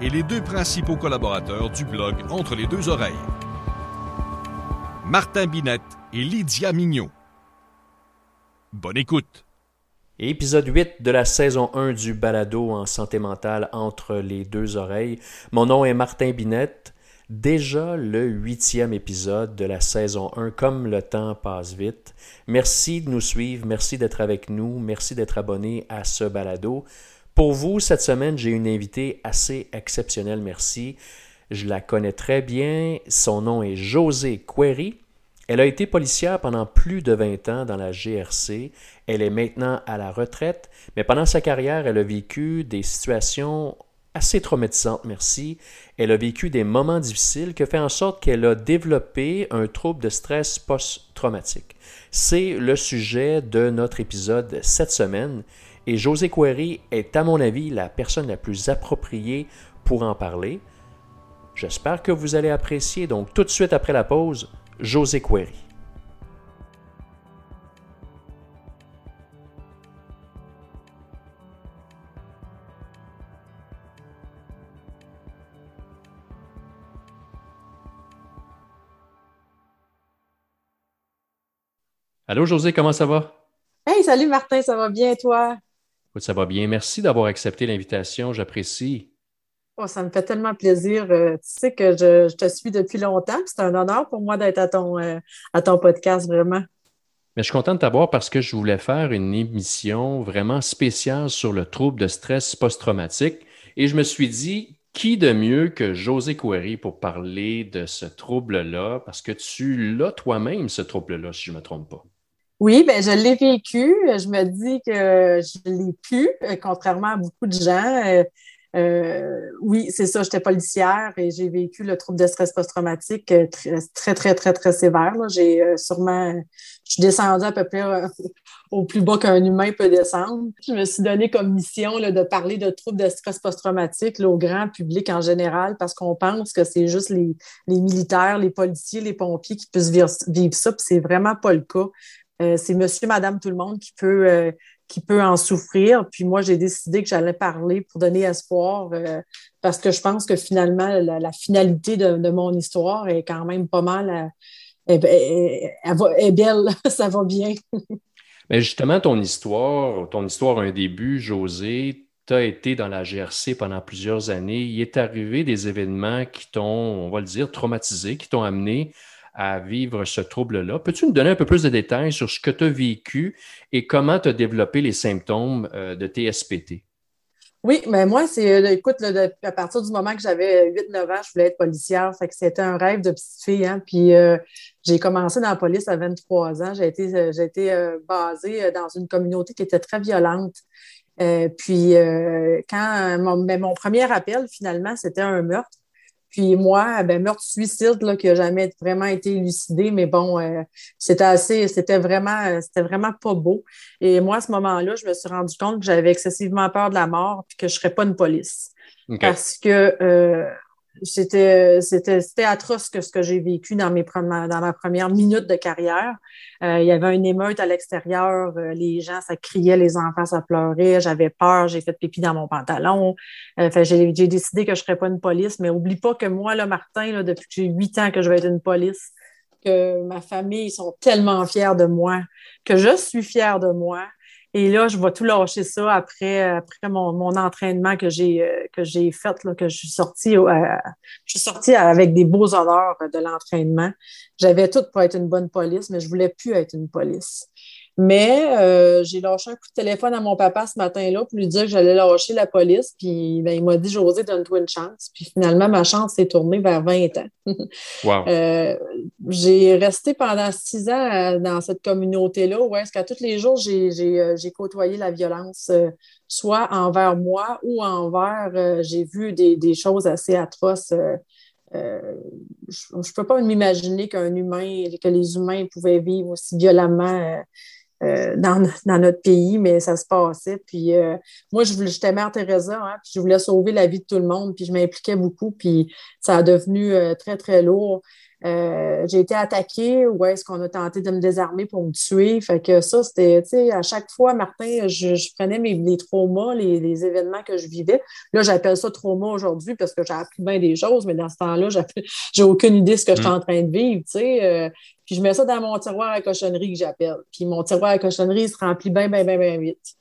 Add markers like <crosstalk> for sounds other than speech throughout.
et les deux principaux collaborateurs du blog Entre les deux oreilles. Martin Binette et Lydia Mignot. Bonne écoute. Épisode 8 de la saison 1 du balado en santé mentale entre les deux oreilles. Mon nom est Martin Binette. Déjà le huitième épisode de la saison 1, comme le temps passe vite. Merci de nous suivre, merci d'être avec nous, merci d'être abonné à ce balado. Pour vous, cette semaine, j'ai une invitée assez exceptionnelle, merci. Je la connais très bien. Son nom est José Query. Elle a été policière pendant plus de 20 ans dans la GRC. Elle est maintenant à la retraite, mais pendant sa carrière, elle a vécu des situations assez traumatisantes, merci. Elle a vécu des moments difficiles qui fait en sorte qu'elle a développé un trouble de stress post-traumatique. C'est le sujet de notre épisode cette semaine. Et José Query est, à mon avis, la personne la plus appropriée pour en parler. J'espère que vous allez apprécier. Donc, tout de suite après la pause, José Query. Allô, José, comment ça va? Hey, salut Martin, ça va bien, toi? Ça va bien. Merci d'avoir accepté l'invitation. J'apprécie. Oh, ça me fait tellement plaisir. Euh, tu sais que je, te suis depuis longtemps. C'est un honneur pour moi d'être à ton, euh, à ton podcast, vraiment. Mais je suis content de t'avoir parce que je voulais faire une émission vraiment spéciale sur le trouble de stress post-traumatique. Et je me suis dit, qui de mieux que José Coury pour parler de ce trouble-là? Parce que tu l'as toi-même, ce trouble-là, si je ne me trompe pas. Oui, ben je l'ai vécu. Je me dis que je l'ai pu, euh, contrairement à beaucoup de gens. Euh, euh, oui, c'est ça, j'étais policière et j'ai vécu le trouble de stress post-traumatique très, très, très, très, très sévère. J'ai sûrement, je suis descendue à peu près au plus bas qu'un humain peut descendre. Je me suis donné comme mission là, de parler de troubles de stress post-traumatique au grand public en général parce qu'on pense que c'est juste les, militaires, les policiers, les pompiers qui puissent vivre, vivre ça, puis c'est vraiment pas le cas. Euh, c'est monsieur, madame, tout le monde qui peut, euh, qui peut en souffrir. Puis moi, j'ai décidé que j'allais parler pour donner espoir euh, parce que je pense que finalement, la, finalité de, mon histoire est quand même pas mal. Elle, est belle, <laughs> ça va bien. Mais justement, ton histoire, ton histoire a un début, José. Tu as été dans la GRC pendant plusieurs années. Il est arrivé des événements qui t'ont, on va le dire, traumatisé, qui t'ont amené à vivre ce trouble-là. Peux-tu nous donner un peu plus de détails sur ce que tu as vécu et comment tu as développé les symptômes euh, de TSPT? Oui, mais moi, c'est, euh, écoute, à partir du moment que j'avais 8-9 ans, je voulais être policière. Fait que c'était un rêve de petite fille. Hein, puis euh, j'ai commencé dans la police à 23 ans. J'ai été, j'ai été basée dans une communauté qui était très violente. puis quand mon, mais mon premier appel, finalement, c'était un meurtre. Puis moi, ben, meurtre-suicide là, qui n'a jamais vraiment été élucidé, mais bon, euh, c'était assez, c'était vraiment, euh, c'était vraiment pas beau. Et moi, à ce moment-là, je me suis rendu compte que j'avais excessivement peur de la mort et que je ne serais pas une police. Parce que euh, c'était, c'était, atroce que ce que j'ai vécu dans, mes, dans ma première minute de carrière. Euh, il y avait une émeute à l'extérieur, euh, les gens, ça criait, les enfants, ça pleurait, j'avais peur, j'ai fait pipi dans mon pantalon. Euh, j'ai, décidé que je serais pas une police, mais oublie pas que moi, là, Martin, là, depuis que j'ai huit ans que je vais être une police, que ma famille, ils sont tellement fiers de moi, que je suis fière de moi, et là, je vais tout lâcher ça après, après mon, mon entraînement que j'ai euh, que j'ai fait, là, que je suis sortie je suis sortie avec des beaux honneurs de l'entraînement. J'avais tout pour être une bonne police, mais je voulais plus être une police. Mais euh, j'ai lâché un coup de téléphone à mon papa ce matin-là pour lui dire que j'allais lâcher la police. Puis ben, il m'a dit José, donne-toi une chance. Puis finalement, ma chance s'est tournée vers 20 ans. <laughs> wow. euh, j'ai resté pendant six ans euh, dans cette communauté-là où est-ce qu'à tous les jours, j'ai, j'ai, euh, j'ai côtoyé la violence, soit envers moi ou envers, j'ai vu des, des, choses assez atroces je ne peux pas m'imaginer qu'un humain, que les humains pouvaient vivre aussi violemment euh, dans, notre pays, mais ça se passait. Puis euh, moi, j'étais mère Teresa, hein, puis je voulais sauver la vie de tout le monde, puis je m'impliquais beaucoup, puis ça a devenu euh, très, très lourd. J'ai été attaquée ou est-ce qu'on a tenté de me désarmer pour me tuer? Fait que ça, c'était, tu sais, à chaque fois, Martin, je, prenais mes, les traumas, les, événements que je vivais. Là, j'appelle ça trauma aujourd'hui parce que j'ai appris bien des choses, mais dans ce temps-là, <laughs> j'ai aucune idée de ce que je suis mm. en train de vivre, tu sais. Puis je mets ça dans mon tiroir à cochonnerie que j'appelle. Puis mon tiroir à cochonnerie se remplit bien, bien, bien, bien vite.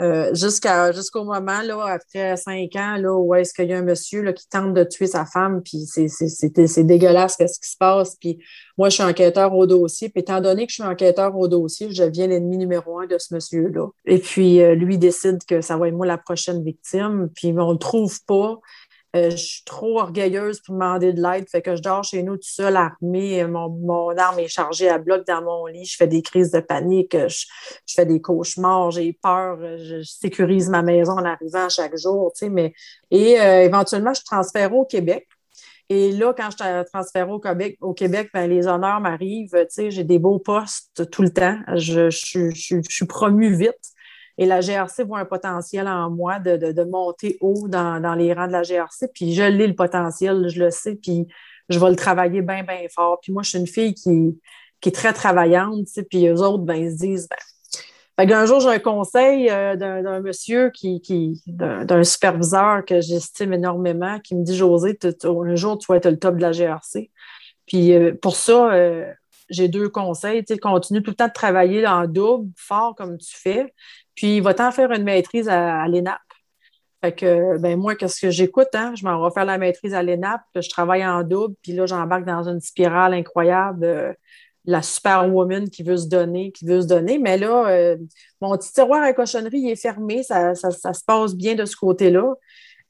Euh, jusqu'à, jusqu'au moment, là, après cinq ans, là, où est-ce qu'il y a un monsieur là, qui tente de tuer sa femme, puis c'est, c'est, dégueulasse ce qui se passe. Puis moi, je suis enquêteur au dossier, puis étant donné que je suis enquêteur au dossier, je deviens l'ennemi numéro un de ce monsieur-là. Et puis, euh, lui décide que ça va être moi la prochaine victime, puis on le trouve pas. Euh, je suis trop orgueilleuse pour demander de l'aide. Fait que je dors chez nous tout seul, armée. Mon, mon arme est chargée à bloc dans mon lit. Je fais des crises de panique. Je, fais des cauchemars. J'ai peur. Je, sécurise ma maison en arrivant chaque jour. Tu sais, mais... Et euh, éventuellement, je transfère au Québec. Et là, quand je transfère au Québec, au Québec ben, les honneurs m'arrivent. Tu sais, j'ai des beaux postes tout le temps. Je, je, je suis promue vite. Et la GRC voit un potentiel en moi de, monter haut dans, les rangs de la GRC. Puis je l'ai le potentiel, je le sais, puis je vais le travailler bien, bien fort. Puis moi, je suis une fille qui, qui est très travaillante, tu sais, puis eux autres, ben, ils se disent, ben, un jour, j'ai un conseil euh, d'un monsieur qui, qui d'un superviseur que j'estime énormément qui me dit José, un jour, tu vas être le top de la GRC. Puis euh, pour ça, euh, j'ai deux conseils. Continue tout le temps de travailler en double, fort comme tu fais. Puis, il va t'en faire une maîtrise à, l'ENAP. Fait que, ben moi, qu'est-ce que j'écoute? Hein? Je m'en vais faire la maîtrise à l'ENAP, je travaille en double, puis là, j'embarque dans une spirale incroyable. Euh, la superwoman qui veut se donner, qui veut se donner. Mais là, euh, mon petit tiroir à cochonnerie est fermé, ça, se passe bien de ce côté-là.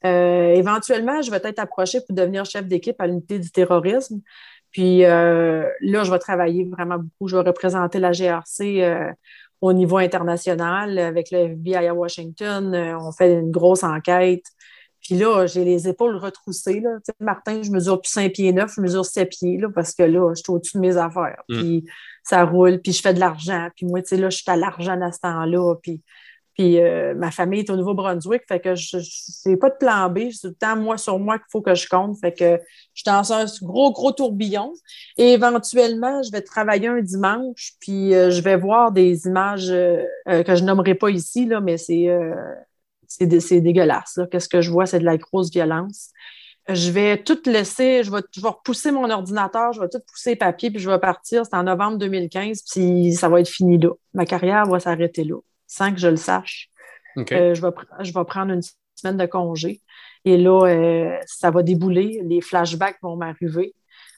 Euh, éventuellement, je vais être approchée pour devenir chef d'équipe à l'unité du terrorisme. Puis là, je vais travailler vraiment beaucoup. Je vais représenter la GRC au niveau international avec le FBI à Washington. Euh, on fait une grosse enquête. Puis là, j'ai les épaules retroussées. Là. Tu sais, Martin, je mesure plus 5 pieds 9, je mesure 7 pieds là, parce que là, je suis au-dessus de mes affaires. Mm. Puis ça roule, puis je fais de l'argent. Puis moi, tu sais, là, je suis à l'argent à ce temps-là. Puis puis euh, ma famille est au Nouveau-Brunswick, fait que je n'ai pas de plan B. C'est tout le temps moi sur moi qu'il faut que je compte. Fait que je suis dans un gros, gros tourbillon. Et éventuellement, je vais travailler un dimanche, puis euh, je vais voir des images euh, que je nommerai pas ici, là, mais c'est c'est dégueulasse. Qu'est-ce que je vois? C'est de la grosse violence. Je vais tout laisser, je vais, je vais repousser mon ordinateur, je vais tout pousser papier, puis je vais partir. C'est en novembre 2015, puis ça va être fini là. Ma carrière va s'arrêter là sans que je le sache. Euh, je, vais, je vais prendre une semaine de congé. Et là, euh, ça va débouler. Les flashbacks vont m'arriver.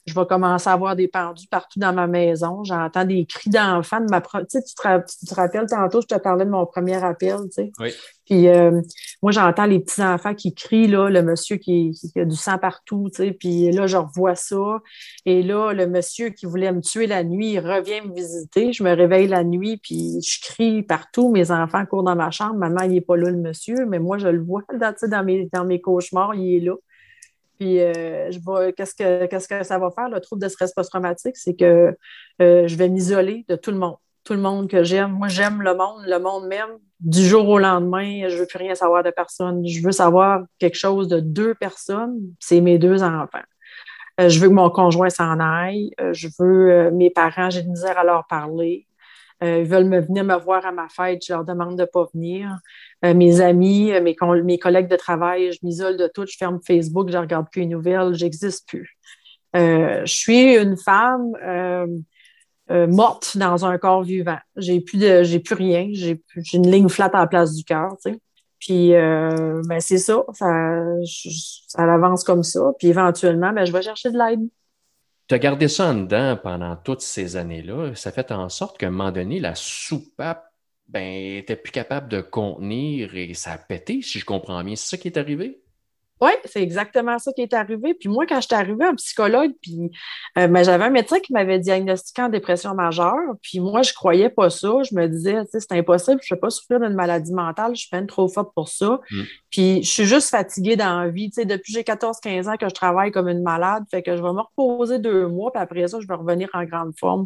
Je vais commencer à avoir des pendus partout dans ma maison. J'entends des cris d'enfants de ma tu, sais, tu, te, rappelles tantôt, je te parlais de mon premier appel, tu sais. Oui. Puis euh, moi, j'entends les petits enfants qui crient, là, le monsieur qui, a du sang partout, tu sais. Puis là, je revois ça. Et là, le monsieur qui voulait me tuer la nuit, il revient me visiter. Je me réveille la nuit, puis je crie partout. Mes enfants courent dans ma chambre. Maman, il n'est pas là, le monsieur, mais moi, je le vois dans, dans, mes, dans mes cauchemars, il est là. Puis, euh, je qu'est-ce que, ça va faire, le trouble de stress post-traumatique, c'est que euh, je vais m'isoler de tout le monde. Tout le monde que j'aime. Moi, j'aime le monde, le monde même. Du jour au lendemain, je veux plus rien savoir de personne. Je veux savoir quelque chose de deux personnes, c'est mes deux enfants. Euh, je veux que mon conjoint s'en aille. je veux mes parents, j'ai de misère à leur parler. Ils veulent me venir me voir à ma fête, je leur demande de ne pas venir. Euh, mes amis, euh, mes, mes, collègues de travail, je m'isole de tout, je ferme Facebook, je ne regarde plus les nouvelles, j'existe plus. Euh, je suis une femme morte dans un corps vivant. J'ai plus de, j'ai plus rien, j'ai une ligne flat à la place du cœur, tu sais. Puis ben c'est ça, ça, ça avance comme ça. Puis éventuellement, ben, je vais chercher de l'aide. Tu as gardé ça en dedans pendant toutes ces années-là. Ça fait en sorte qu'à un moment donné, la soupape ben, n'était plus capable de contenir et ça a pété, si je comprends bien. C'est ça qui est arrivé? Oui, c'est exactement ça qui est arrivé. Puis moi, quand j'étais arrivée en psychologue, puis euh, ben, j'avais un médecin qui m'avait diagnostiqué en dépression majeure. Puis moi, je croyais pas ça. Je me disais, c'est impossible, je ne peux pas souffrir d'une maladie mentale, je suis peine trop forte pour ça. Mm. Puis je suis juste fatiguée dans la vie. Depuis j'ai 14-15 ans que je travaille comme une malade, fait que je vais me reposer deux mois, puis après ça, je vais revenir en grande forme.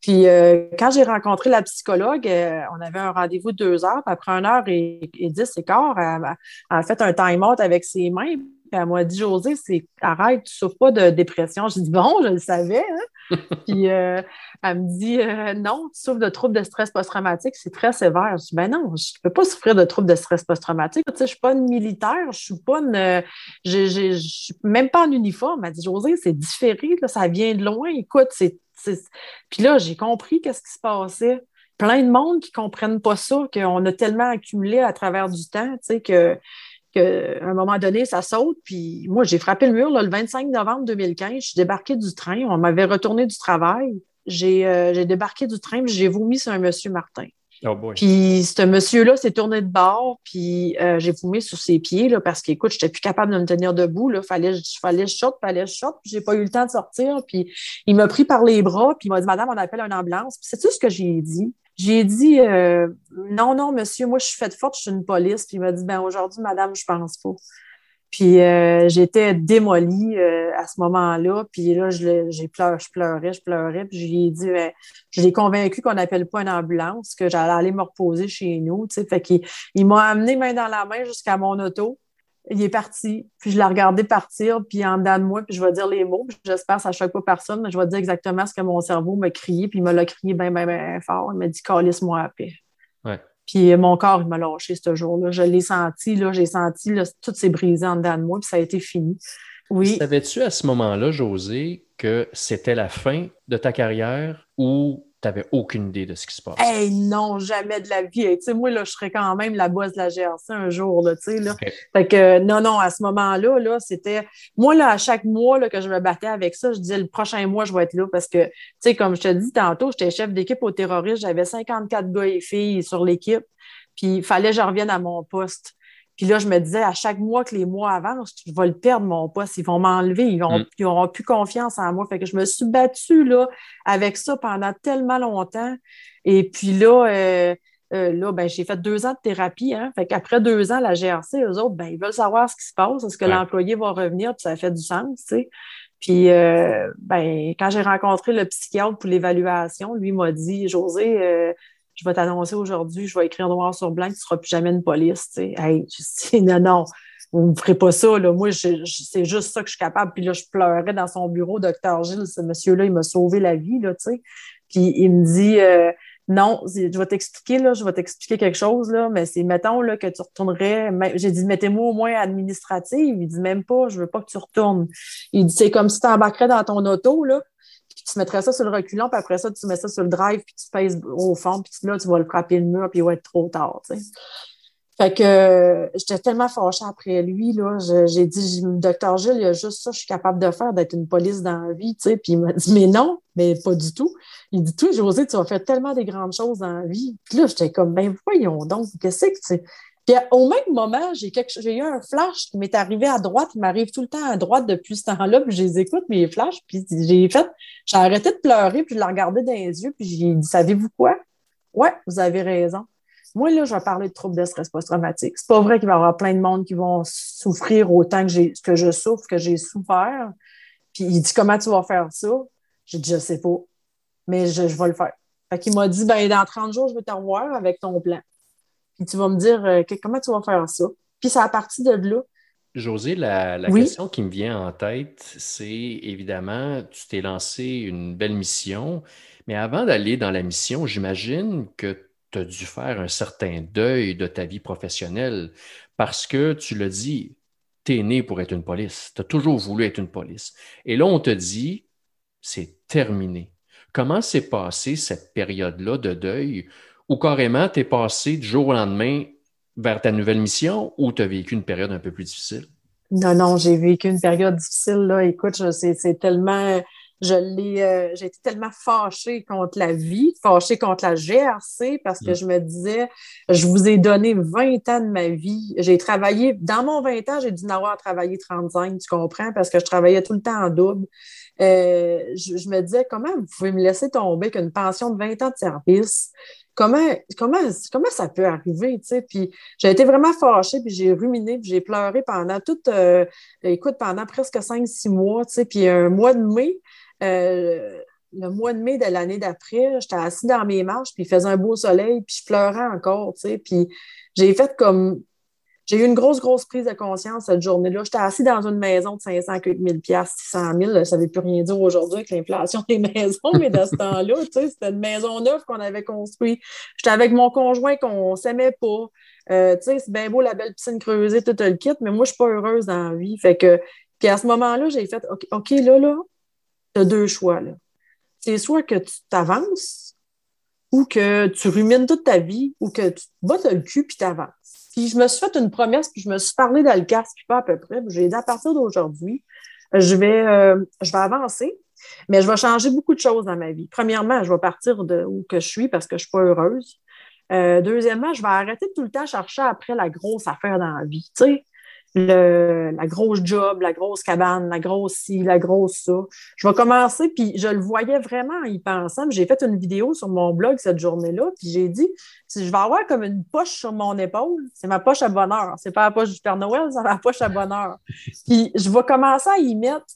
Puis euh, quand j'ai rencontré la psychologue, euh, on avait un rendez-vous de deux heures, puis après une heure et, dix et quart, elle, a fait un time-out avec ses mains, puis elle m'a dit José, c'est arrête, tu souffres pas de dépression. J'ai dit bon, je le savais. Hein? <laughs> puis euh, elle me dit non, tu souffres de troubles de stress post-traumatique, c'est très sévère. Je dis ben non, je ne peux pas souffrir de troubles de stress post-traumatique. Tu sais, je suis pas une militaire, je suis pas une, je, suis même pas en uniforme. Elle dit José, c'est différé, là, ça vient de loin. Écoute, c'est puis là, j'ai compris qu'est-ce qui se passait. Plein de monde qui ne comprennent pas ça, qu'on a tellement accumulé à travers du temps, tu sais, que qu'à un moment donné, ça saute. Puis moi, j'ai frappé le mur le 25 novembre 2015. Je suis débarquée du train. On m'avait retourné du travail. J'ai euh, débarqué du train, j'ai vomi sur un monsieur Martin. Oh puis ce monsieur-là s'est tourné de bord, puis euh, j'ai fumé sur ses pieds là, parce qu'écoute, je n'étais plus capable de me tenir debout. Là. Fallait, fallait je shot, fallait je shot, puis j'ai pas eu le temps de sortir. Puis il m'a pris par les bras, puis il m'a dit Madame, on appelle une ambulance. Puis c'est tout ce que j'ai dit. J'ai dit euh, Non, non, monsieur, moi je suis faite forte, je suis une police. Puis il m'a dit Ben aujourd'hui, madame, je pense pas. Puis euh, j'étais démolie euh, à ce moment-là. Puis là, je, j'ai pleuré, je pleurais, je pleurais. Puis je lui ai dit, ben, je l'ai convaincu qu'on n'appelle pas une ambulance, que j'allais aller me reposer chez nous. Tu sais. Fait qu'il il m'a amené main dans la main jusqu'à mon auto. Il est parti. Puis je l'ai regardé partir. Puis en dedans de moi, puis je vais dire les mots. J'espère que ça ne choque pas personne, mais je vais dire exactement ce que mon cerveau m'a crié. Puis il me l'a crié bien, bien, bien fort. Il m'a dit, calisse-moi à paix. Puis mon corps, il m'a lâché ce jour-là. Je l'ai senti, là, j'ai senti là, tout s'est brisé en dedans de moi, puis ça a été fini. Oui. Savais-tu à ce moment-là, José, que c'était la fin de ta carrière ou tu n'avais aucune idée de ce qui se passe. Hey, non, jamais de la vie. Tu sais, moi, là, je serais quand même la bosse de la GRC un jour, là, tu sais, là. Fait que, non, non, à ce moment-là, là, c'était, moi, là, à chaque mois, là, que je me battais avec ça, je disais, le prochain mois, je vais être là parce que, tu sais, comme je te dis tantôt, j'étais chef d'équipe au terroristes, j'avais 54 gars et filles sur l'équipe, puis il fallait que je revienne à mon poste. Puis là, je me disais, à chaque mois que les mois avancent, je vais le perdre, mon poste. Ils vont m'enlever. Ils n'auront mm. plus confiance en moi. Fait que je me suis battue là, avec ça pendant tellement longtemps. Et puis là, euh, euh, là, ben, j'ai fait deux ans de thérapie. Hein. Fait qu'après deux ans, la GRC, eux autres, ben, ils veulent savoir ce qui se passe. Est-ce que l'employé va revenir? Puis ça fait du sens, tu sais. Puis, euh, ben, quand j'ai rencontré le psychiatre pour l'évaluation, lui m'a dit, José, je vais t'annoncer aujourd'hui, je vais écrire noir sur blanc, tu ne seras plus jamais une police. Hey, <laughs> je dis, non, non, vous ne ferez pas ça. Moi, c'est juste ça que je suis capable. Puis là, je pleurais dans son bureau, docteur Gilles, ce monsieur-là, il m'a sauvé la vie. Tu sais. Puis il me dit, euh, non, je vais t'expliquer, là, je vais t'expliquer quelque chose, là, mais c'est, mettons, que tu retournerais, j'ai dit, mettez-moi au moins administrative. Il dit, même pas, je veux pas que tu retournes. Il dit, c'est comme si tu embarquerais dans ton auto, tu mettrais ça sur le reculant, puis après ça, tu mets ça sur le drive, puis tu pèses au fond, puis là, tu vas le frapper le mur, puis il va être trop tard. Fait que euh, j'étais tellement fâchée après lui, là. J'ai dit, docteur Gilles, il y a juste ça, je suis capable de faire, d'être une police dans la vie, tu sais. Puis il m'a dit, mais non, mais pas du tout. Il dit, toi, José, tu vas faire tellement des grandes choses dans la vie. Puis là, j'étais comme, ben voyons donc, qu'est-ce que tu au même moment, j'ai, j'ai eu un flash qui m'est arrivé à droite. Il m'arrive tout le temps à droite depuis ce temps-là, puis je les écoute, mes flashs, puis j'ai fait, j'ai arrêté de pleurer, puis je l'ai regardé dans les yeux, puis j'ai dit, savez-vous quoi? Ouais, vous avez raison. Moi, là, je vais parler de troubles de stress post-traumatique. C'est pas vrai qu'il va y avoir plein de monde qui vont souffrir autant que, j'ai, que je souffre, que j'ai souffert. Puis il dit, comment tu vas faire ça? J'ai dit, je sais pas, mais je, je vais le faire. Fait qu'il m'a dit, ben, dans 30 jours, je vais te revoir avec ton plan puis tu vas me dire euh, comment tu vas faire ça? Puis c'est à partir de là. José, la, question qui me vient en tête, c'est évidemment, tu t'es lancé une belle mission, mais avant d'aller dans la mission, j'imagine que tu as dû faire un certain deuil de ta vie professionnelle parce que tu l'as dit, tu es né pour être une police, tu as toujours voulu être une police. Et là, on te dit, c'est terminé. Comment s'est passée cette période-là de deuil ou carrément, tu es passé du jour au lendemain vers ta nouvelle mission ou tu as vécu une période un peu plus difficile? Non, non, j'ai vécu une période difficile. Là. Écoute, c'est tellement. je l'ai, euh, j'ai été tellement fâchée contre la vie, fâchée contre la GRC parce que mm. je me disais, je vous ai donné 20 ans de ma vie. J'ai travaillé, dans mon 20 ans, j'ai dû en avoir travaillé 35, tu comprends, parce que je travaillais tout le temps en double. Euh, je, me disais, comment vous pouvez me laisser tomber qu'une pension de 20 ans de service? Comment, comment, comment ça peut arriver, tu sais? Puis j'ai été vraiment fâchée, puis j'ai ruminé, puis j'ai pleuré pendant toute, euh, écoute, pendant presque 5-6 mois, tu sais, puis un mois de mai, euh, le mois de mai de l'année d'après, j'étais assise dans mes marches, puis il faisait un beau soleil, puis je pleurais encore, tu sais, puis j'ai fait comme... J'ai eu une grosse, grosse prise de conscience cette journée-là. J'étais assise dans une maison de 500 000 600 000 Ça ne veut plus rien dire aujourd'hui avec l'inflation des <laughs> maisons, mais dans ce temps-là, tu sais, c'était une maison neuve qu'on avait construite. J'étais avec mon conjoint qu'on s'aimait pas. Euh, tu sais, c'est bien beau la belle piscine creusée, tout le kit, mais moi, je suis pas heureuse dans la vie. Fait que, puis à ce moment-là, j'ai fait, OK, là, là, tu as deux choix. C'est soit que tu t'avances ou que tu rumines toute ta vie ou que tu te bottes le cul puis t'avances. Je me suis fait une promesse, puis je me suis parlé dans le pas à peu près. J'ai dit à partir d'aujourd'hui, je vais, euh, je vais avancer, mais je vais changer beaucoup de choses dans ma vie. Premièrement, je vais partir de où que je suis parce que je suis pas heureuse. Euh, deuxièmement, je vais arrêter tout le temps chercher après la grosse affaire dans la vie. Tu le, la grosse job, la grosse cabane, la grosse ci, la grosse ça. Je vais commencer, puis je le voyais vraiment en y pensant. J'ai fait une vidéo sur mon blog cette journée-là, puis j'ai dit, si je vais avoir comme une poche sur mon épaule, c'est ma poche à bonheur. C'est pas la poche du Père Noël, c'est ma poche à bonheur. Puis je vais commencer à y mettre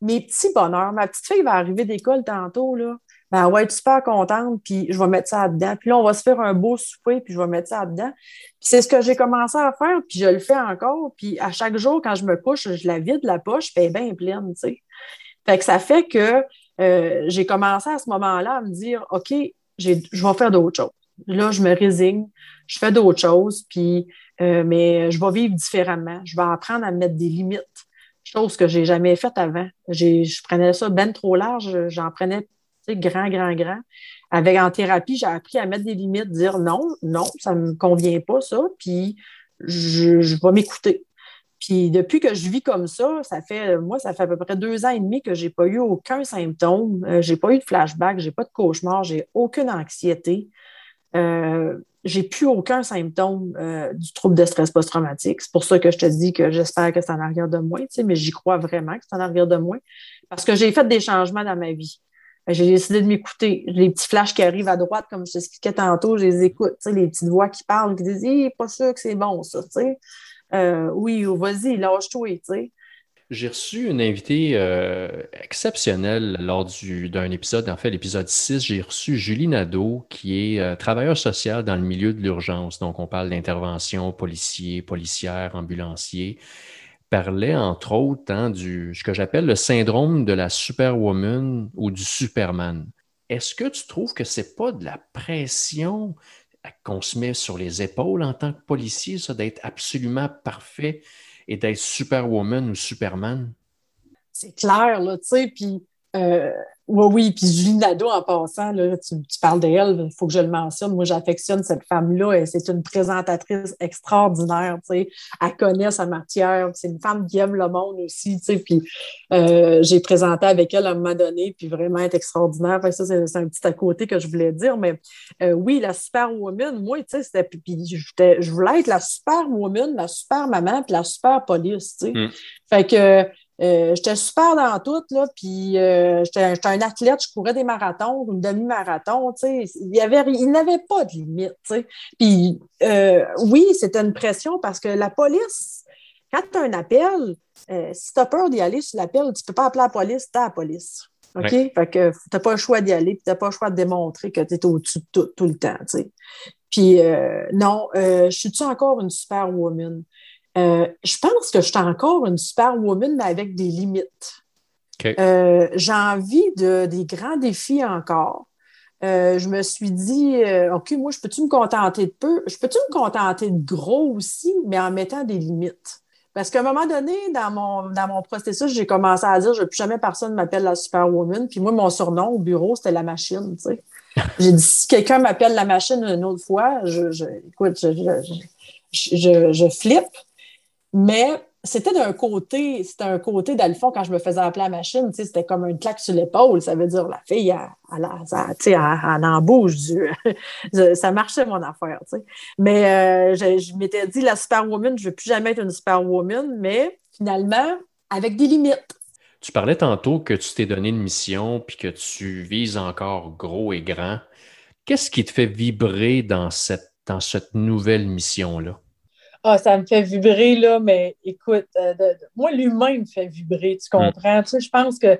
mes petits bonheurs. Ma petite fille va arriver d'école tantôt, là ben ouais, être super contente, puis je vais mettre ça dedans. Puis là, on va se faire un beau souper, puis je vais mettre ça dedans. Puis c'est ce que j'ai commencé à faire, puis je le fais encore. Puis à chaque jour, quand je me couche, je la vide la poche, puis elle est bien pleine, tu sais. Fait que ça fait que euh, j'ai commencé à ce moment-là à me dire, OK, je vais faire d'autres choses. Là, je me résigne, je fais d'autres choses, puis euh, mais je vais vivre différemment. Je vais apprendre à mettre des limites, chose que j'ai jamais faite avant. Je prenais ça ben trop large, j'en prenais grand, grand, grand. Avec en thérapie, j'ai appris à mettre des limites, dire non, non, ça ne me convient pas, ça, puis je, je vais m'écouter. Puis depuis que je vis comme ça, ça fait, moi, ça fait à peu près deux ans et demi que je n'ai pas eu aucun symptôme. Euh, je n'ai pas eu de flashback, j'ai pas de cauchemar, j'ai aucune anxiété. Euh, j'ai plus aucun symptôme euh, du trouble de stress post-traumatique. C'est pour ça que je te dis que j'espère que c'est en arrière de moi, mais j'y crois vraiment que c'est en arrière de moi. Parce que j'ai fait des changements dans ma vie. Ben, j'ai décidé de m'écouter. Les petits flashs qui arrivent à droite, comme je t'expliquais tantôt, je les écoute. Les petites voix qui parlent, qui disent hey, pas sûr que c'est bon, ça. Euh, oui, vas-y, lâche-toi. J'ai reçu une invitée euh, exceptionnelle lors d'un épisode, en fait, l'épisode 6. J'ai reçu Julie Nadeau, qui est euh, travailleur social dans le milieu de l'urgence. Donc, on parle d'intervention policier, policière, ambulancier parlait entre autres hein, du ce que j'appelle le syndrome de la superwoman ou du superman. Est-ce que tu trouves que c'est pas de la pression qu'on se met sur les épaules en tant que policier, ça, d'être absolument parfait et d'être superwoman ou superman? C'est clair, là, tu sais, puis euh, oui, oui, puis Julie Nadeau, en passant, là, tu, parles d'elle, il faut que je le mentionne. Moi, j'affectionne cette femme-là. C'est une présentatrice extraordinaire. Tu sais. Elle connaît sa matière. C'est une femme qui aime le monde aussi. Tu sais. Puis euh, j'ai présenté avec elle à un moment donné, puis vraiment être extraordinaire. ça, c'est un petit à côté que je voulais dire. Mais euh, oui, la superwoman, moi, tu sais, c'était. Puis je voulais être la superwoman, la super maman, puis la super police. Tu sais. Mm. Fait que euh, j'étais super dans tout, là, puis euh, j'étais un athlète, je courais des marathons, une demi-marathon, tu sais, il y avait, il n'avait pas de limite, tu sais. Puis euh, oui, c'était une pression parce que la police, quand tu as un appel, si tu as peur d'y aller sur l'appel, tu peux pas appeler la police, tu la police. OK? Fait que t'as pas le choix d'y aller, puis t'as pas le choix de démontrer que tu es au-dessus de tout, tout, le temps, tu sais. Puis non, je suis-tu encore une super woman? Euh, je pense que je suis encore une superwoman, mais avec des limites. Euh, j'ai envie de des grands défis encore. Euh, je me suis dit, OK, moi, je peux-tu me contenter de peu? Je peux-tu me contenter de gros aussi, mais en mettant des limites? Parce qu'à un moment donné, dans mon, dans mon processus, j'ai commencé à dire, je ne plus jamais personne m'appelle la superwoman. Puis moi, mon surnom au bureau, c'était la machine, <laughs> J'ai dit, si quelqu'un m'appelle la machine une autre fois, je, je écoute, je, je, je, je flippe. Mais c'était d'un côté, c'était un côté, fond, quand je me faisais appeler à la machine, c'était comme une claque sur l'épaule. Ça veut dire, la fille, elle, elle, elle, en bouge. <laughs> Ça marchait, mon affaire. Mais euh, je, m'étais dit, la superwoman, je ne veux plus jamais être une superwoman, mais finalement, avec des limites. Tu parlais tantôt que tu t'es donné une mission puis que tu vises encore gros et grand. Qu'est-ce qui te fait vibrer dans cette, dans cette nouvelle mission-là? Ah, ça me fait vibrer, là, mais écoute, euh, moi, l'humain me fait vibrer, tu hmm. comprends? Tu sais, je pense que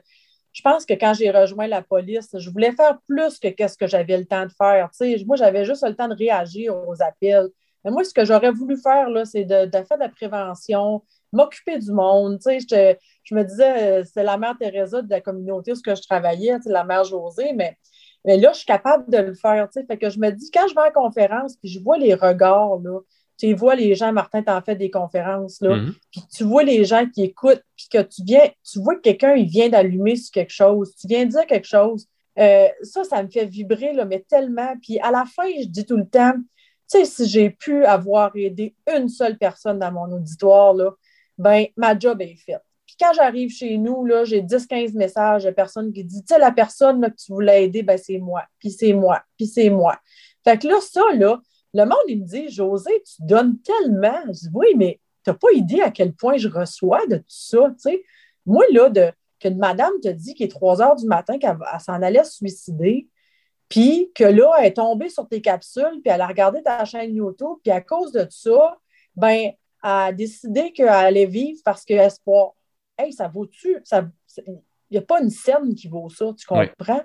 je pense que quand j'ai rejoint la police, je voulais faire plus que ce que j'avais le temps de faire. Tu sais, moi, j'avais juste le temps de réagir aux appels. Mais moi, ce que j'aurais voulu faire, là, c'est de, faire de la prévention, m'occuper du monde. Tu sais, je, me disais, euh, c'est la mère Teresa de la communauté où je travaillais, tu sais, la mère Josée, mais, mais là, je suis capable de le faire. Tu sais, fait que je me dis, quand je vais en conférence, puis je vois les regards, là, tu vois les gens, Martin, t'en fait des conférences, là, mhm. puis tu vois les gens qui écoutent, puis que tu viens, tu vois que quelqu'un, il vient d'allumer sur quelque chose, tu viens dire quelque chose. Euh, ça, ça me fait vibrer, là, mais tellement. Puis à la fin, je dis tout le temps, tu sais, si j'ai pu avoir aidé une seule personne dans mon auditoire, là, ben, ma job est faite. Puis quand j'arrive chez nous, là, j'ai 10-15 messages de personnes qui disent, tu sais, la personne que tu voulais aider, ben, c'est moi, puis c'est moi, puis c'est moi. Fait que là, ça, là, le monde, il me dit, José, tu donnes tellement. Je dis, oui, mais tu n'as pas idée à quel point je reçois de tout ça. Moi, là, de, qu'une madame te dit qu'il est 3 heures du matin qu'elle s'en allait se suicider, puis que là, elle est tombée sur tes capsules, puis elle a regardé ta chaîne YouTube, puis à cause de ça, ben, elle a décidé qu'elle allait vivre parce que espoir. Hey, ça vaut-tu? Il n'y a pas une scène qui vaut ça, tu comprends?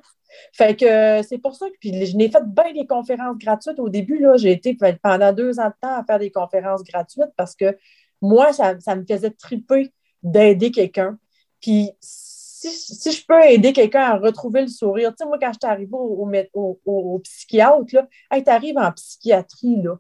Fait que euh, c'est pour ça que puis je n'ai fait bien des conférences gratuites. Au début, là, j'ai été pendant deux ans de temps à faire des conférences gratuites parce que moi, ça, me faisait triper d'aider quelqu'un. Puis si, je peux aider quelqu'un à retrouver le sourire, tu sais, moi, quand je suis arrivée au, au, au, psychiatre, là, tu arrives en psychiatrie, là,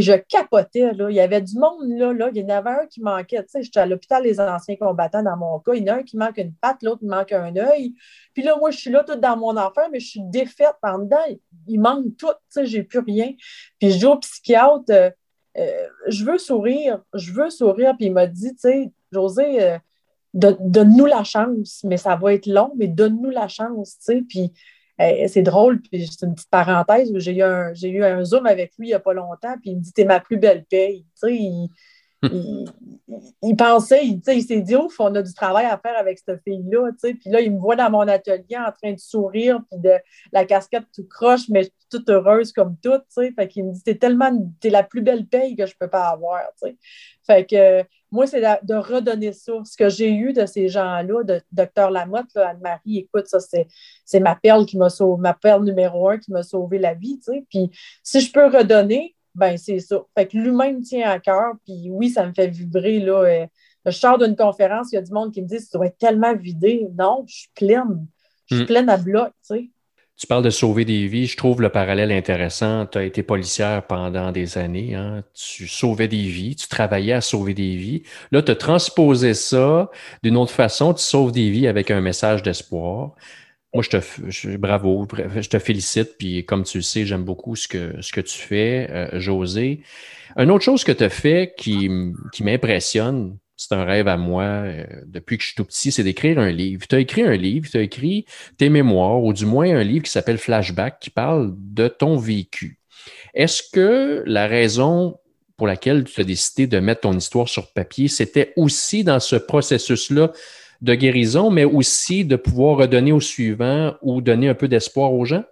je capotais, là. Il y avait du monde, là, là. Il y en avait un qui manquait. Tu sais, j'étais à l'hôpital des anciens combattants dans mon cas. Il y en a un qui manque une patte, l'autre manque un œil. Puis là, moi, je suis là toute dans mon affaire, mais je suis défaite en dedans. Il manque tout, tu sais, j'ai plus rien. Puis je dis au psychiatre, euh, euh, je veux sourire, je veux sourire. Puis il m'a dit, tu sais, José, euh, donne-nous la chance, mais ça va être long, mais donne-nous la chance, tu sais. Puis c'est drôle, puis c'est une petite parenthèse, j'ai eu, un, j'ai eu un Zoom avec lui il n'y a pas longtemps, puis il me dit T'es ma plus belle paye. il, il, pensait, il, il s'est dit Ouf, on a du travail à faire avec cette fille-là. Puis là, il me voit dans mon atelier en train de sourire, puis de la casquette tout croche, mais toute heureuse comme toute. Fait qu'il me dit T'es tellement t'es la plus belle paye que je ne peux pas avoir. Fait que moi, c'est de, redonner ça. Ce que j'ai eu de ces gens-là, de Docteur Lamotte, Anne-Marie, écoute, ça, c'est ma perle qui m'a sauvé, ma perle numéro un qui m'a sauvé la vie. Puis si je peux redonner, ben c'est ça. Fait que l'humain me tient à cœur, puis oui, ça me fait vibrer. Là, euh, je sors d'une conférence, il y a du monde qui me dit Tu dois être tellement vidé. Non, je suis pleine. Je suis hmm. pleine à bloc, tu sais. Tu parles de sauver des vies. Je trouve le parallèle intéressant. Tu as été policière pendant des années. Hein. Tu sauvais des vies. Tu travaillais à sauver des vies. Là, tu as transposé ça d'une autre façon. Tu sauves des vies avec un message d'espoir. Moi, je te, bravo, je te félicite. Puis, comme tu le sais, j'aime beaucoup ce que, ce que tu fais, euh, José. Une autre chose que tu as fait qui, qui m'impressionne, c'est un rêve à moi euh, depuis que je suis tout petit, c'est d'écrire un livre. Tu as écrit un livre, tu as écrit tes mémoires, ou du moins un livre qui s'appelle Flashback, qui parle de ton vécu. Est-ce que la raison pour laquelle tu as décidé de mettre ton histoire sur papier, c'était aussi dans ce processus-là de guérison, mais aussi de pouvoir redonner au suivant ou donner un peu d'espoir aux gens?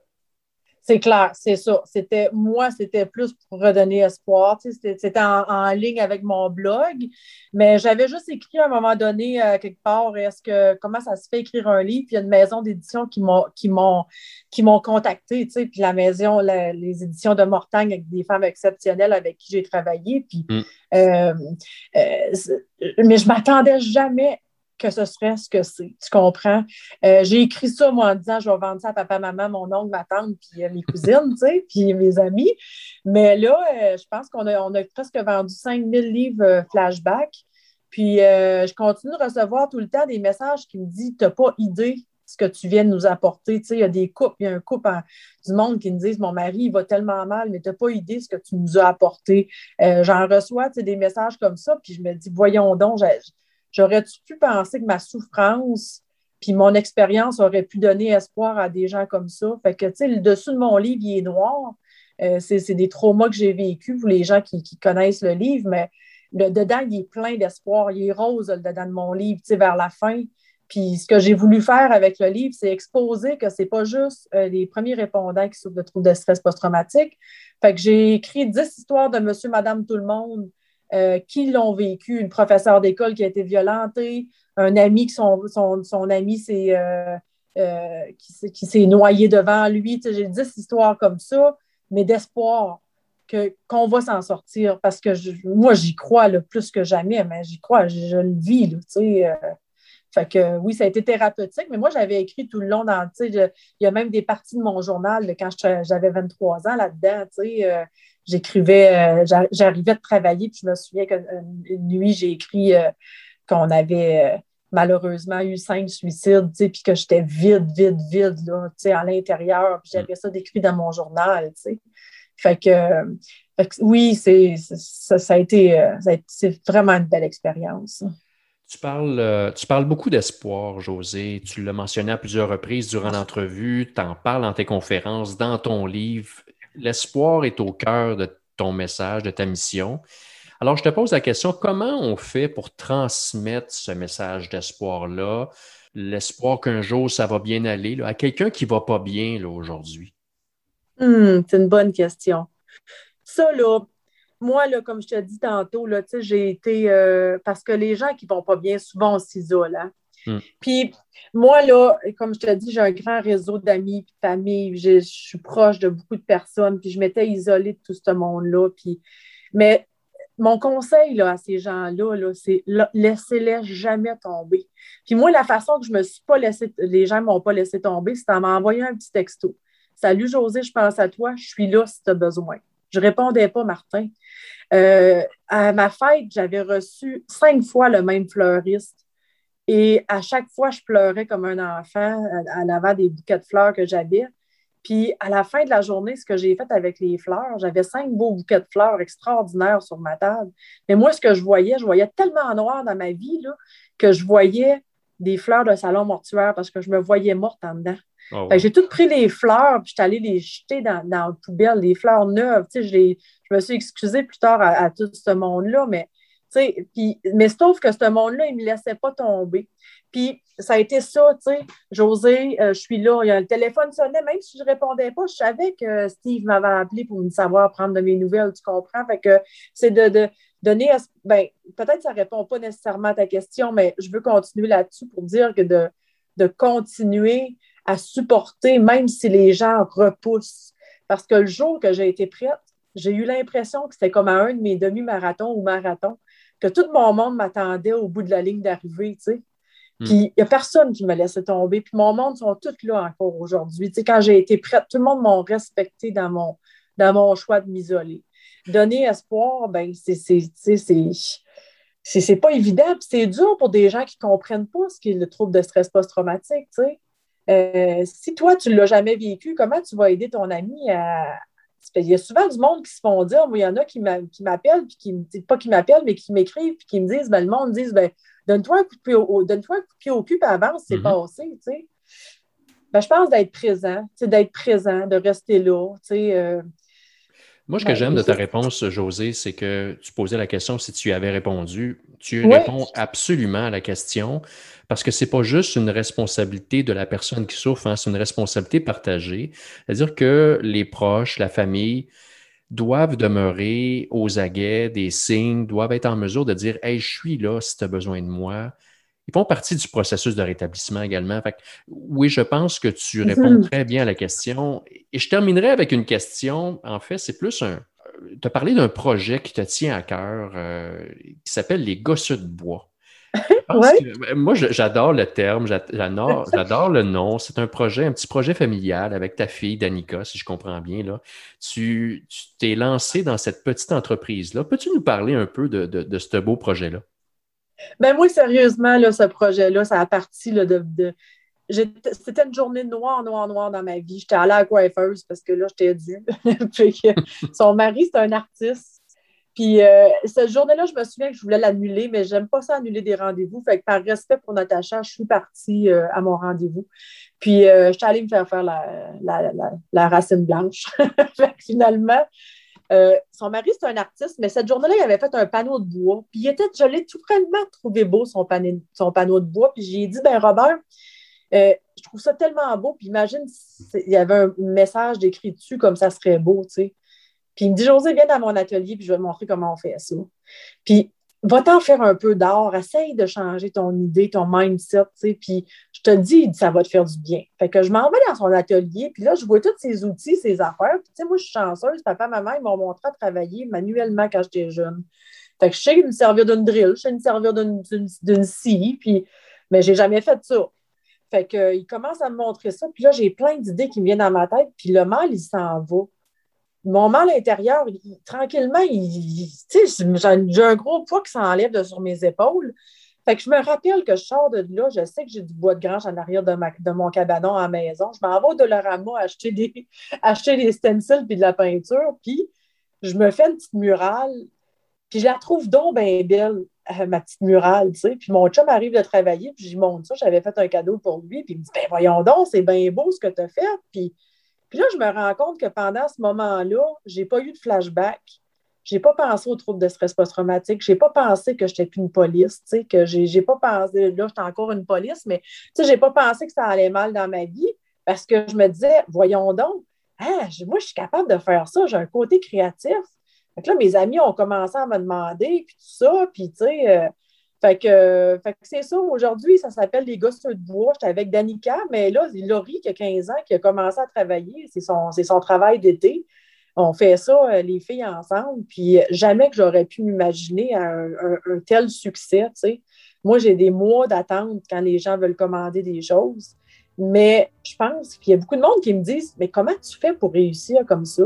C'est clair, c'est ça. C'était moi, c'était plus pour redonner espoir. C'était en, ligne avec mon blog, mais j'avais juste écrit à un moment donné euh, quelque part est-ce que comment ça se fait écrire un livre? Puis il y a une maison d'édition qui m'ont qui m'ont qui m'ont contacté, tu sais, puis la maison, les éditions de Mortagne avec des femmes exceptionnelles avec qui j'ai travaillé. Puis, mm. euh, euh, mais je m'attendais jamais que ce serait ce que c'est. Tu comprends? Euh, j'ai écrit ça, moi, en disant, je vais vendre ça à papa, maman, mon oncle, ma tante, puis euh, mes cousines, tu sais, puis mes amis. Mais là, euh, je pense qu'on a, on a presque vendu 5000 livres flashback. Puis je continue de recevoir tout le temps des messages qui me disent, t'as pas idée. ce que tu viens de nous apporter. Tu sais, il y a des couples, il y a un couple du monde qui me disent Mon mari, il va tellement mal, mais tu n'as pas idée ce que tu nous as apporté. Euh, j'en reçois des messages comme ça, puis je me dis Voyons donc, j'aurais-tu pu penser que ma souffrance puis mon expérience aurait pu donner espoir à des gens comme ça? Fait que, tu sais, le dessous de mon livre, il est noir. Euh, c'est des traumas que j'ai vécu pour les gens qui, connaissent le livre, mais dedans, il est plein d'espoir. Il est rose, le dedans de mon livre, tu sais, vers la fin. Puis ce que j'ai voulu faire avec le livre, c'est exposer que c'est pas juste euh, les premiers répondants qui souffrent de troubles de stress post-traumatique. Fait que j'ai écrit dix histoires de monsieur, madame, tout le monde euh, qui l'ont vécu? Une professeure d'école qui a été violentée, un ami qui son, ami s'est qui, s'est noyé devant lui. Tu sais, j'ai dix histoires comme ça mais d'espoir qu'on va s'en sortir parce que moi, j'y crois le plus que jamais, mais j'y crois, je, le vis. Là, euh. Fait que oui, ça a été thérapeutique, mais moi, j'avais écrit tout le long dans, il y a même des parties de mon journal de quand j'avais 23 ans là-dedans, euh, j'écrivais, euh, j'arrivais de travailler, puis je me souviens qu'une nuit, j'ai écrit qu'on avait malheureusement eu cinq suicides, puis que j'étais vide, vide, vide là, à l'intérieur. Puis j'avais ça décrit dans mon journal. Fait que, fait que oui, c'est, ça, ça, a été, c'est vraiment une belle expérience. Tu parles, euh, tu parles beaucoup d'espoir, José. Tu l'as mentionné à plusieurs reprises durant l'entrevue. Tu en parles dans tes conférences, dans ton livre. L'espoir est au cœur de ton message, de ta mission. Alors, je te pose la question, comment on fait pour transmettre ce message d'espoir-là, l'espoir qu'un jour ça va bien aller, à quelqu'un qui ne va pas bien aujourd'hui? Hmm, c'est une bonne question. Ça, là, moi, là, comme je te dis tantôt, là, j'ai été. Euh, parce que les gens qui ne vont pas bien, souvent, on s'isole. Hein. Hmm. Puis, moi, là, comme je te dis, j'ai un grand réseau d'amis, de famille. Je suis proche de beaucoup de personnes. Puis, je m'étais isolée de tout ce monde-là. Puis, mais mon conseil à ces gens-là, c'est laissez-les jamais tomber. Puis moi, la façon que je me suis pas laissé, les gens ne m'ont pas laissé tomber, c'est en m'envoyant un petit texto. Salut José, je pense à toi, je suis là si tu as besoin. Je ne répondais pas, Martin. Euh, à ma fête, j'avais reçu cinq fois le même fleuriste. Et à chaque fois, je pleurais comme un enfant à l'avant des bouquets de fleurs que j'avais. Puis à la fin de la journée, ce que j'ai fait avec les fleurs, j'avais cinq beaux bouquets de fleurs extraordinaires sur ma table. Mais moi, ce que je voyais, je voyais tellement noir dans ma vie que je voyais des fleurs de salon mortuaire parce que je me voyais morte en dedans. Ah j'ai tout pris les fleurs, puis je suis allée les jeter dans, dans la poubelle, les fleurs neuves. Je, je, me suis excusée plus tard à, tout ce monde-là, mais, puis, mais sauf que ce monde-là, il ne me laissait pas tomber. Puis ça a été ça, tu sais, José, euh, je suis là, il y a le téléphone sonnait, même si je ne répondais pas, je savais que Steve m'avait appelé pour me savoir prendre de mes nouvelles, tu comprends? Fait que c'est de, donner, ben, peut-être que ça ne répond pas nécessairement à ta question, mais je veux continuer là-dessus pour dire que de, de continuer à supporter, même si les gens repoussent. Parce que le jour que j'ai été prête, j'ai eu l'impression que c'était comme à un de mes demi-marathons ou marathons, que tout mon monde m'attendait au bout de la ligne d'arrivée, tu sais. Hmm. Puis il n'y a personne qui me laissait tomber. Puis mon monde sont tous là encore aujourd'hui. Tu sais, quand j'ai été prête, tout le monde m'a respecté dans mon, dans mon choix de m'isoler. Donner espoir, ben, c'est c'est pas évident. C'est dur pour des gens qui ne comprennent pas ce qu'est le trouble de stress post-traumatique. Tu sais. Euh, si toi, tu ne l'as jamais vécu, comment tu vas aider ton ami à. Il y a souvent du monde qui se font dire, moi, il y en a qui m'appellent, puis qui me pas qui m'appellent, mais qui m'écrivent, puis qui me disent, ben, le monde dit, ben, donne-toi un coup de pied au, donne-toi un coup de pied au cul, puis avance, c'est mm-hmm. passé, tu sais. Ben, je pense d'être présent, d'être présent, de rester là. Euh, moi, ce que j'aime de ta réponse, José, c'est que tu posais la question si tu y avais répondu. Tu réponds absolument à la question parce que ce n'est pas juste une responsabilité de la personne qui souffre, hein, c'est une responsabilité partagée. C'est-à-dire que les proches, la famille, doivent demeurer aux aguets des signes, doivent être en mesure de dire Hey, je suis là si tu as besoin de moi. Ils font partie du processus de rétablissement également. oui, je pense que tu réponds mhm. très bien à la question. Et je terminerai avec une question. En fait, c'est plus un. Tu as parlé d'un projet qui te tient à cœur euh, qui s'appelle les gosseux de bois. Ben, <laughs> moi, j'adore le terme, <laughs> j'adore le nom. C'est un projet, un petit projet familial avec ta fille, Danica, si je comprends bien. Là. Tu t'es lancé dans cette petite entreprise-là. Peux-tu nous parler un peu de, ce beau projet-là? Ben moi, sérieusement, là, ce projet-là, ça a parti de, c'était une journée noire, noire, noire dans ma vie. J'étais allée à la parce que là, j'étais due. <laughs> son mari, c'est un artiste. Puis euh, cette journée-là, je me souviens que je voulais l'annuler, mais j'aime pas ça annuler des rendez-vous. Fait que par respect pour Natacha, je suis partie euh, à mon rendez-vous. Puis euh, j'étais allée me faire faire la, la, racine blanche. <laughs> fait que finalement, son mari, c'est un artiste, mais cette journée-là, il avait fait un panneau de bois. Puis il était, je l'ai tout vraiment trouvé beau, son, son panneau de bois. Puis j'ai dit, ben Robert, je trouve ça tellement beau. Puis imagine, il y avait un message décrit dessus comme ça serait beau, tu sais. Puis il me dit, José, viens dans mon atelier, puis je vais te montrer comment on fait ça. Puis va-t'en faire un peu d'art, essaye de changer ton idée, ton mindset, puis je te dis, ça va te faire du bien. Fait que je m'en vais dans son atelier, puis là, je vois tous ses outils, ses affaires, puis tu sais, moi, je suis chanceuse, papa, maman, ils m'ont montré à travailler manuellement quand j'étais jeune. Fait que je sais me servir d'une drill, je sais me servir d'une scie, puis, mais j'ai jamais fait ça. Fait qu'il commence à me montrer ça, puis là, j'ai plein d'idées qui me viennent dans ma tête, puis le mal, il s'en va mon mal intérieur, tranquillement, j'ai un gros poids qui s'enlève de sur mes épaules. Fait que je me rappelle que je sors de là, je sais que j'ai du bois de grange en arrière de, de mon cabanon à la maison. Je m'en vais au Dollarama acheter des, <laughs> acheter des stencils puis de la peinture, puis je me fais une petite murale, puis je la trouve donc bien belle, euh, ma petite murale, tu sais. Puis mon chum arrive de travailler, puis j'y montre ça, j'avais fait un cadeau pour lui, puis il me dit, ben voyons donc, c'est bien beau ce que tu as fait, puis puis là, je me rends compte que pendant ce moment-là, je n'ai pas eu de flashback. Je n'ai pas pensé aux troubles de stress post-traumatique. Je n'ai pas pensé que je n'étais plus une police, que j'ai, pas pensé, là, j'étais encore une police, mais je n'ai pas pensé que ça allait mal dans ma vie parce que je me disais, voyons donc, ah, moi, je suis capable de faire ça, j'ai un côté créatif. Donc là, mes amis ont commencé à me demander, puis tout ça, puis tu sais, euh, fait que, c'est ça. Aujourd'hui, ça s'appelle Les Gosses de bois. J'étais avec Danica, mais là, Laurie, qui a 15 ans, qui a commencé à travailler. C'est son, son travail d'été. On fait ça, euh, les filles ensemble. Puis jamais que j'aurais pu m'imaginer un, tel succès. Moi, j'ai des mois d'attente quand les gens veulent commander des choses. Mais je pense qu'il y a beaucoup de monde qui me disent Mais comment tu fais pour réussir comme ça?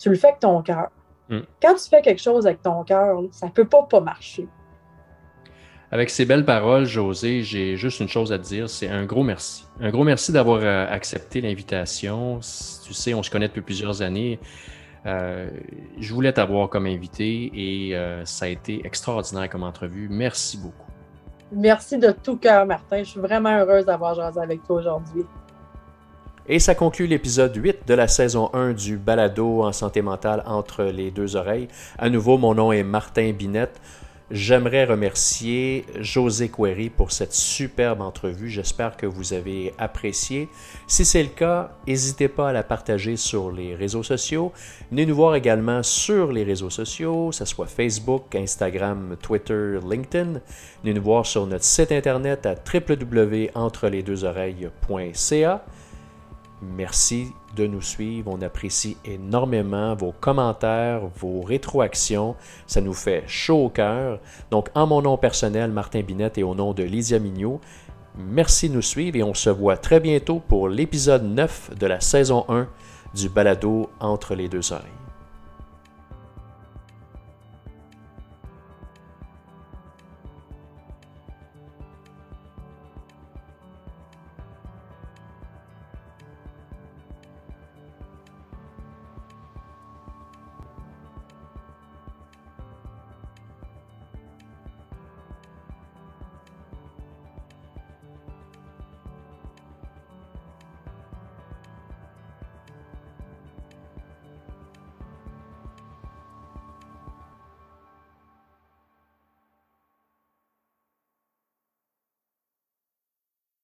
Tu le fais avec ton cœur. Hmm. Quand tu fais quelque chose avec ton cœur, ça ne peut pas pas marcher. Avec ces belles paroles, José, j'ai juste une chose à te dire, c'est un gros merci. Un gros merci d'avoir euh, accepté l'invitation. Tu sais, on se connaît depuis plusieurs années. Euh, je voulais t'avoir comme invité et euh, ça a été extraordinaire comme entrevue. Merci beaucoup. Merci de tout cœur, Martin. Je suis vraiment heureuse d'avoir jasé avec toi aujourd'hui. Et ça conclut l'épisode 8 de la saison 1 du Balado en santé mentale entre les deux oreilles. À nouveau, mon nom est Martin Binette. J'aimerais remercier José Query pour cette superbe entrevue. J'espère que vous avez apprécié. Si c'est le cas, n'hésitez pas à la partager sur les réseaux sociaux. Venez nous voir également sur les réseaux sociaux, que ce soit Facebook, Instagram, Twitter, LinkedIn. Venez nous voir sur notre site internet à www.entrelesdeuxoreilles.ca. Merci de nous suivre. On apprécie énormément vos commentaires, vos rétroactions. Ça nous fait chaud au cœur. Donc, en mon nom personnel, Martin Binette, et au nom de Lydia Mignot, merci de nous suivre et on se voit très bientôt pour l'épisode 9 de la saison 1 du balado Entre les deux oreilles.